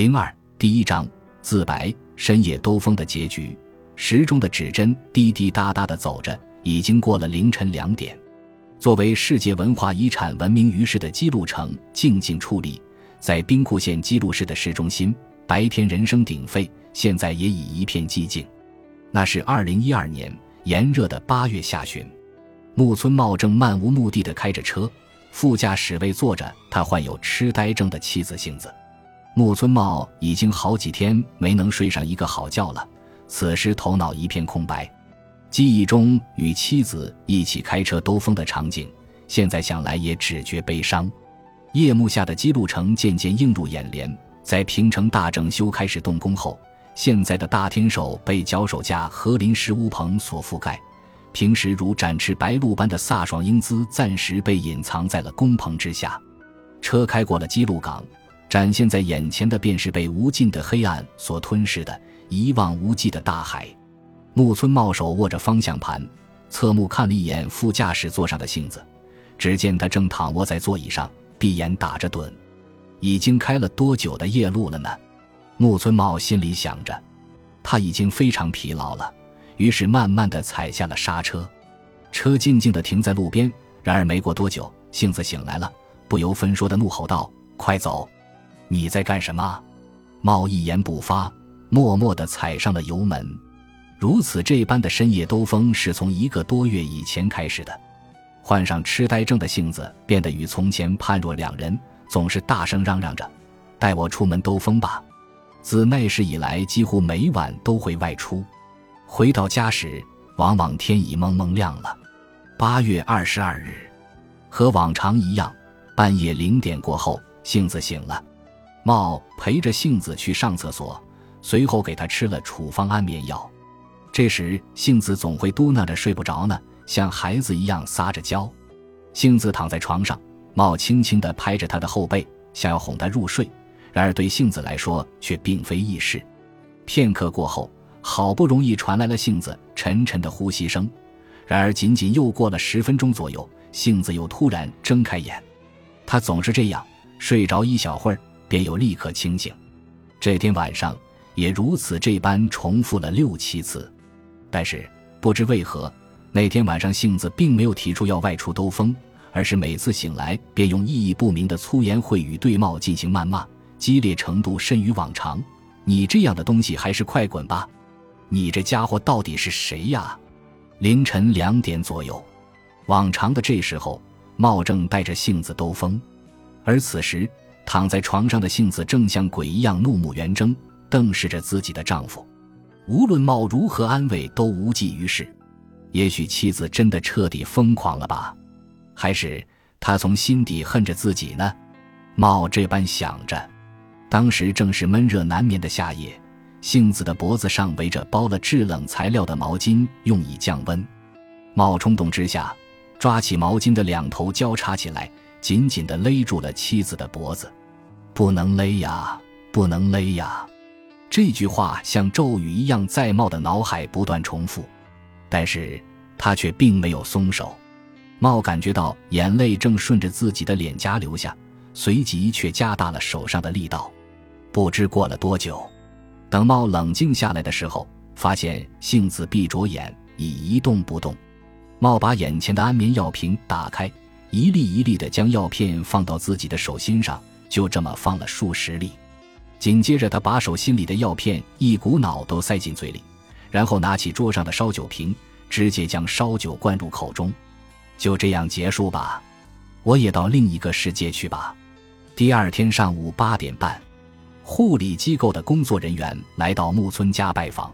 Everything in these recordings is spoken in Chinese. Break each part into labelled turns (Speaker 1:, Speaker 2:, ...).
Speaker 1: 零二第一章自白：深夜兜风的结局。时钟的指针滴滴答答的走着，已经过了凌晨两点。作为世界文化遗产闻名于世的基路城静静矗立在兵库县基路市的市中心，白天人声鼎沸，现在也已一片寂静。那是二零一二年炎热的八月下旬，木村茂正漫无目的的开着车，副驾驶位坐着他患有痴呆症的妻子杏子。木村茂已经好几天没能睡上一个好觉了，此时头脑一片空白，记忆中与妻子一起开车兜风的场景，现在想来也只觉悲伤。夜幕下的基路城渐渐映入眼帘，在平城大整修开始动工后，现在的大天守被脚手架和临时屋棚所覆盖，平时如展翅白鹭般的飒爽英姿暂时被隐藏在了工棚之下。车开过了基路港。展现在眼前的便是被无尽的黑暗所吞噬的一望无际的大海。木村茂手握着方向盘，侧目看了一眼副驾驶座上的杏子，只见他正躺卧在座椅上，闭眼打着盹。已经开了多久的夜路了呢？木村茂心里想着。他已经非常疲劳了，于是慢慢的踩下了刹车，车静静的停在路边。然而没过多久，杏子醒来了，不由分说的怒吼道：“快走！”你在干什么？茂一言不发，默默地踩上了油门。如此这般的深夜兜风，是从一个多月以前开始的。患上痴呆症的杏子变得与从前判若两人，总是大声嚷嚷着：“带我出门兜风吧！”自那时以来，几乎每晚都会外出。回到家时，往往天已蒙蒙亮了。八月二十二日，和往常一样，半夜零点过后，杏子醒了。茂陪着杏子去上厕所，随后给他吃了处方安眠药。这时，杏子总会嘟囔着睡不着呢，像孩子一样撒着娇。杏子躺在床上，茂轻轻地拍着她的后背，想要哄她入睡。然而，对杏子来说却并非易事。片刻过后，好不容易传来了杏子沉沉的呼吸声。然而，仅仅又过了十分钟左右，杏子又突然睁开眼。她总是这样，睡着一小会儿。便又立刻清醒，这天晚上也如此这般重复了六七次，但是不知为何，那天晚上杏子并没有提出要外出兜风，而是每次醒来便用意义不明的粗言秽语对茂进行谩骂，激烈程度甚于往常。你这样的东西还是快滚吧！你这家伙到底是谁呀？凌晨两点左右，往常的这时候，茂正带着杏子兜风，而此时。躺在床上的杏子正像鬼一样怒目圆睁，瞪视着自己的丈夫。无论茂如何安慰，都无济于事。也许妻子真的彻底疯狂了吧？还是他从心底恨着自己呢？茂这般想着。当时正是闷热难眠的夏夜，杏子的脖子上围着包了制冷材料的毛巾，用以降温。茂冲动之下，抓起毛巾的两头交叉起来，紧紧地勒住了妻子的脖子。不能勒呀，不能勒呀！这句话像咒语一样在茂的脑海不断重复，但是他却并没有松手。茂感觉到眼泪正顺着自己的脸颊流下，随即却加大了手上的力道。不知过了多久，等茂冷静下来的时候，发现杏子闭着眼已一动不动。茂把眼前的安眠药瓶打开，一粒一粒地将药片放到自己的手心上。就这么放了数十粒，紧接着他把手心里的药片一股脑都塞进嘴里，然后拿起桌上的烧酒瓶，直接将烧酒灌入口中。就这样结束吧，我也到另一个世界去吧。第二天上午八点半，护理机构的工作人员来到木村家拜访。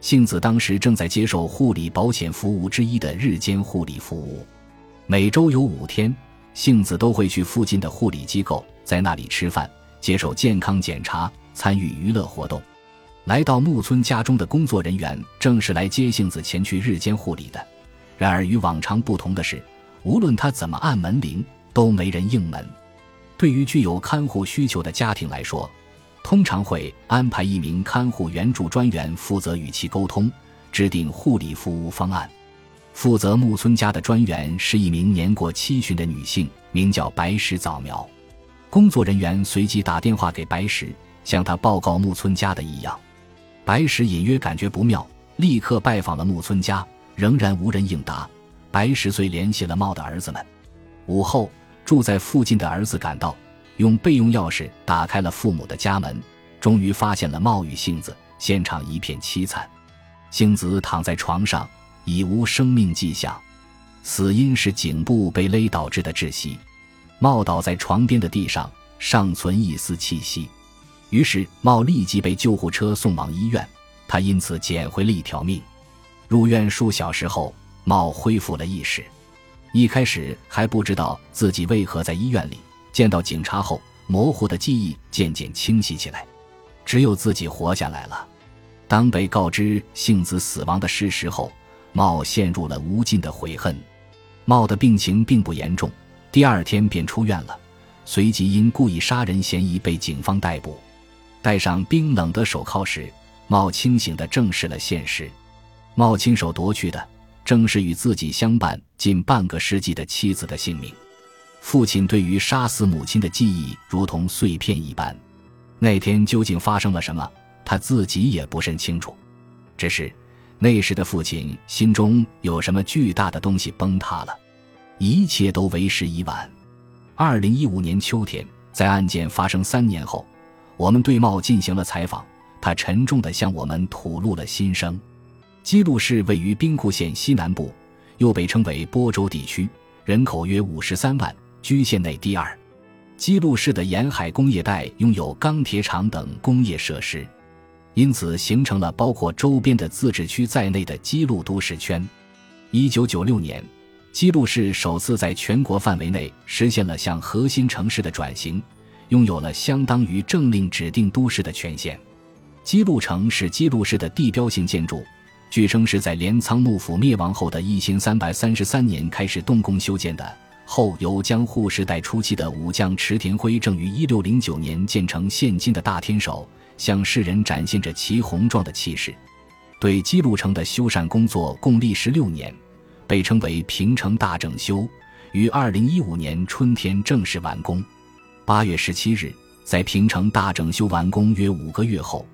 Speaker 1: 杏子当时正在接受护理保险服务之一的日间护理服务，每周有五天。杏子都会去附近的护理机构，在那里吃饭、接受健康检查、参与娱乐活动。来到木村家中的工作人员正是来接杏子前去日间护理的。然而与往常不同的是，无论他怎么按门铃，都没人应门。对于具有看护需求的家庭来说，通常会安排一名看护援助专员负责与其沟通，制定护理服务方案。负责木村家的专员是一名年过七旬的女性，名叫白石早苗。工作人员随即打电话给白石，向他报告木村家的异样。白石隐约感觉不妙，立刻拜访了木村家，仍然无人应答。白石遂联系了茂的儿子们。午后，住在附近的儿子赶到，用备用钥匙打开了父母的家门，终于发现了茂与幸子。现场一片凄惨，幸子躺在床上，已无生命迹象，死因是颈部被勒导致的窒息。茂倒在床边的地上，尚存一丝气息。于是茂立即被救护车送往医院，他因此捡回了一条命。入院数小时后，茂恢复了意识。一开始还不知道自己为何在医院里。见到警察后，模糊的记忆渐渐清晰起来，只有自己活下来了。当被告知幸子死亡的事实后，茂陷入了无尽的悔恨。茂的病情并不严重，第二天便出院了，随即因故意杀人嫌疑被警方逮捕。戴上冰冷的手铐时，茂清醒地正视了现实。茂亲手夺去的，正是与自己相伴近半个世纪的妻子的性命。父亲对于杀死母亲的记忆如同碎片一般。那天究竟发生了什么？他自己也不甚清楚，只是那时的父亲心中有什么巨大的东西崩塌了，一切都为时已晚。二零一五年秋天，在案件发生三年后，我们对茂进行了采访，他沉重地向我们吐露了心声。基路市位于兵库县西南部，又被称为播州地区，人口约五十三万，居县内第二。基路市的沿海工业带拥有钢铁厂等工业设施。因此，形成了包括周边的自治区在内的基路都市圈。一九九六年，基路市首次在全国范围内实现了向核心城市的转型，拥有了相当于政令指定都市的权限。基路城是基路市的地标性建筑，据称是在镰仓幕府灭亡后的一千三百三十三年开始动工修建的，后由江户时代初期的武将池田辉正于一六零九年建成现今的大天守。向世人展现着其宏壮的气势。对基路城的修缮工作共历时六年，被称为平城大整修，于二零一五年春天正式完工。八月十七日，在平城大整修完工约五个月后，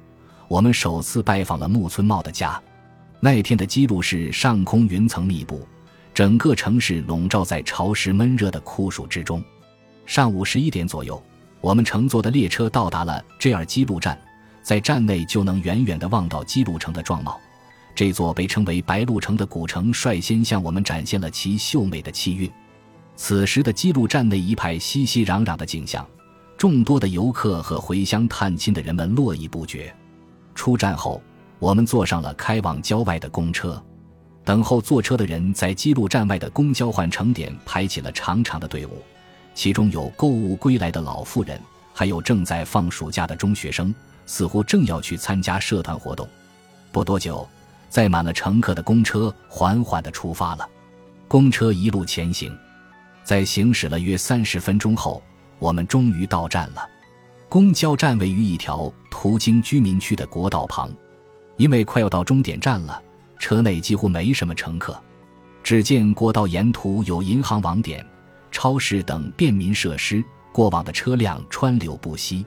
Speaker 1: 我们首次拜访了木村茂的家。那天的基路市上空云层密布，整个城市笼罩在潮湿闷热的酷暑之中。上午十一点左右，我们乘坐的列车到达了 JR 基路站。在站内就能远远地望到基路城的壮貌，这座被称为白鹿城的古城率先向我们展现了其秀美的气韵。此时的基路站内一派熙熙攘攘的景象，众多的游客和回乡探亲的人们络绎不绝。出站后，我们坐上了开往郊外的公车，等候坐车的人在基路站外的公交换乘点排起了长长的队伍，其中有购物归来的老妇人，还有正在放暑假的中学生。似乎正要去参加社团活动，不多久，载满了乘客的公车缓缓地出发了。公车一路前行，在行驶了约三十分钟后，我们终于到站了。公交站位于一条途经居民区的国道旁，因为快要到终点站了，车内几乎没什么乘客。只见国道沿途有银行网点、超市等便民设施，过往的车辆川流不息。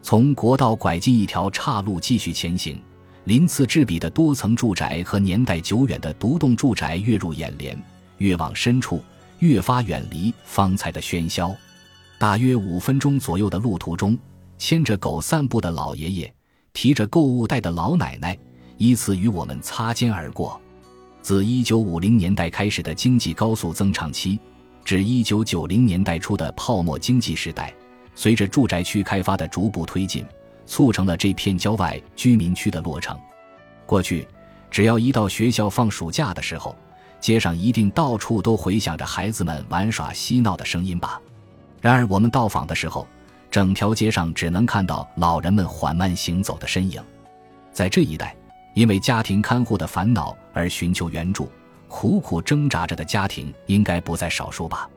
Speaker 1: 从国道拐进一条岔路继续前行，鳞次栉比的多层住宅和年代久远的独栋住宅跃入眼帘。越往深处，越发远离方才的喧嚣。大约五分钟左右的路途中，牵着狗散步的老爷爷，提着购物袋的老奶奶，依次与我们擦肩而过。自1950年代开始的经济高速增长期，至1990年代初的泡沫经济时代。随着住宅区开发的逐步推进，促成了这片郊外居民区的落成。过去，只要一到学校放暑假的时候，街上一定到处都回响着孩子们玩耍嬉闹的声音吧。然而，我们到访的时候，整条街上只能看到老人们缓慢行走的身影。在这一带，因为家庭看护的烦恼而寻求援助、苦苦挣扎着的家庭应该不在少数吧。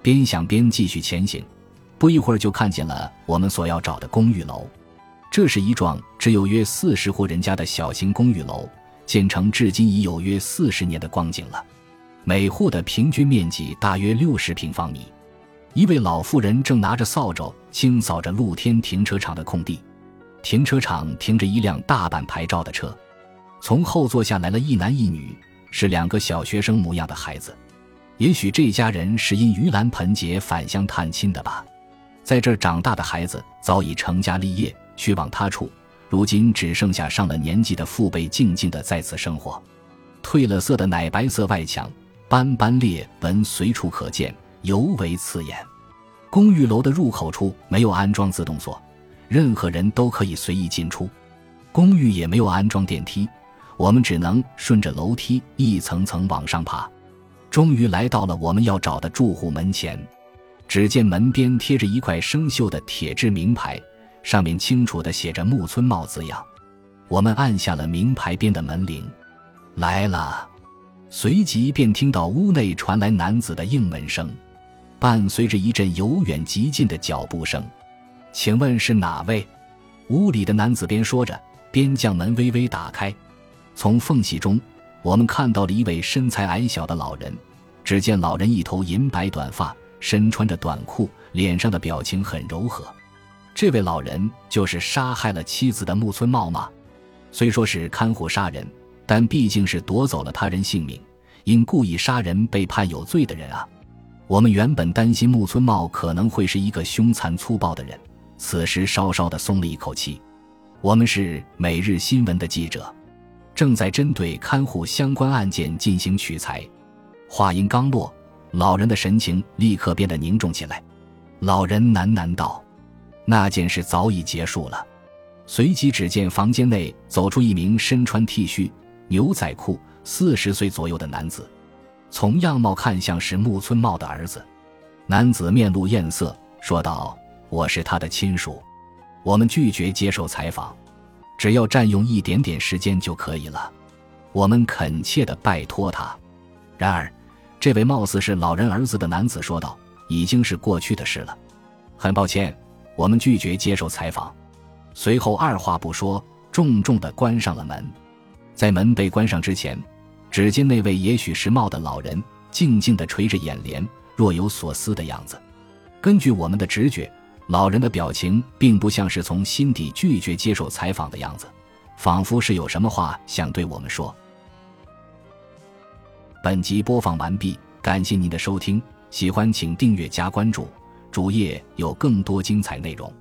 Speaker 1: 边想边继续前行。不一会儿就看见了我们所要找的公寓楼，这是一幢只有约四十户人家的小型公寓楼，建成至今已有约四十年的光景了。每户的平均面积大约六十平方米。一位老妇人正拿着扫帚清扫着露天停车场的空地。停车场停着一辆大阪牌照的车，从后座下来了一男一女，是两个小学生模样的孩子。也许这家人是因盂兰盆节返乡探亲的吧。在这长大的孩子早已成家立业，去往他处。如今只剩下上了年纪的父辈静静的在此生活。褪了色的奶白色外墙，斑斑裂纹随处可见，尤为刺眼。公寓楼的入口处没有安装自动锁，任何人都可以随意进出。公寓也没有安装电梯，我们只能顺着楼梯一层层往上爬。终于来到了我们要找的住户门前，只见门边贴着一块生锈的铁质名牌。上面清楚地写着“木村茂”字样，我们按下了名牌边的门铃，来了。随即便听到屋内传来男子的应门声，伴随着一阵由远及近的脚步声。请问是哪位？屋里的男子边说着，边将门微微打开。从缝隙中，我们看到了一位身材矮小的老人。只见老人一头银白短发，身穿着短裤，脸上的表情很柔和。这位老人就是杀害了妻子的木村茂吗？虽说是看护杀人，但毕竟是夺走了他人性命，因故意杀人被判有罪的人啊！我们原本担心木村茂可能会是一个凶残粗暴的人，此时稍稍的松了一口气。我们是每日新闻的记者，正在针对看护相关案件进行取材。话音刚落，老人的神情立刻变得凝重起来。老人喃喃道。那件事早已结束了。随即，只见房间内走出一名身穿 T 恤、牛仔裤、四十岁左右的男子，从样貌看像是木村茂的儿子。男子面露艳色，说道：“我是他的亲属，我们拒绝接受采访，只要占用一点点时间就可以了。”我们恳切地拜托他。然而，这位貌似是老人儿子的男子说道：“已经是过去的事了，很抱歉。”我们拒绝接受采访，随后二话不说，重重地关上了门。在门被关上之前，只见那位也许是貌的老人静静地垂着眼帘，若有所思的样子。根据我们的直觉，老人的表情并不像是从心底拒绝接受采访的样子，仿佛是有什么话想对我们说。本集播放完毕，感谢您的收听，喜欢请订阅加关注。主页有更多精彩内容。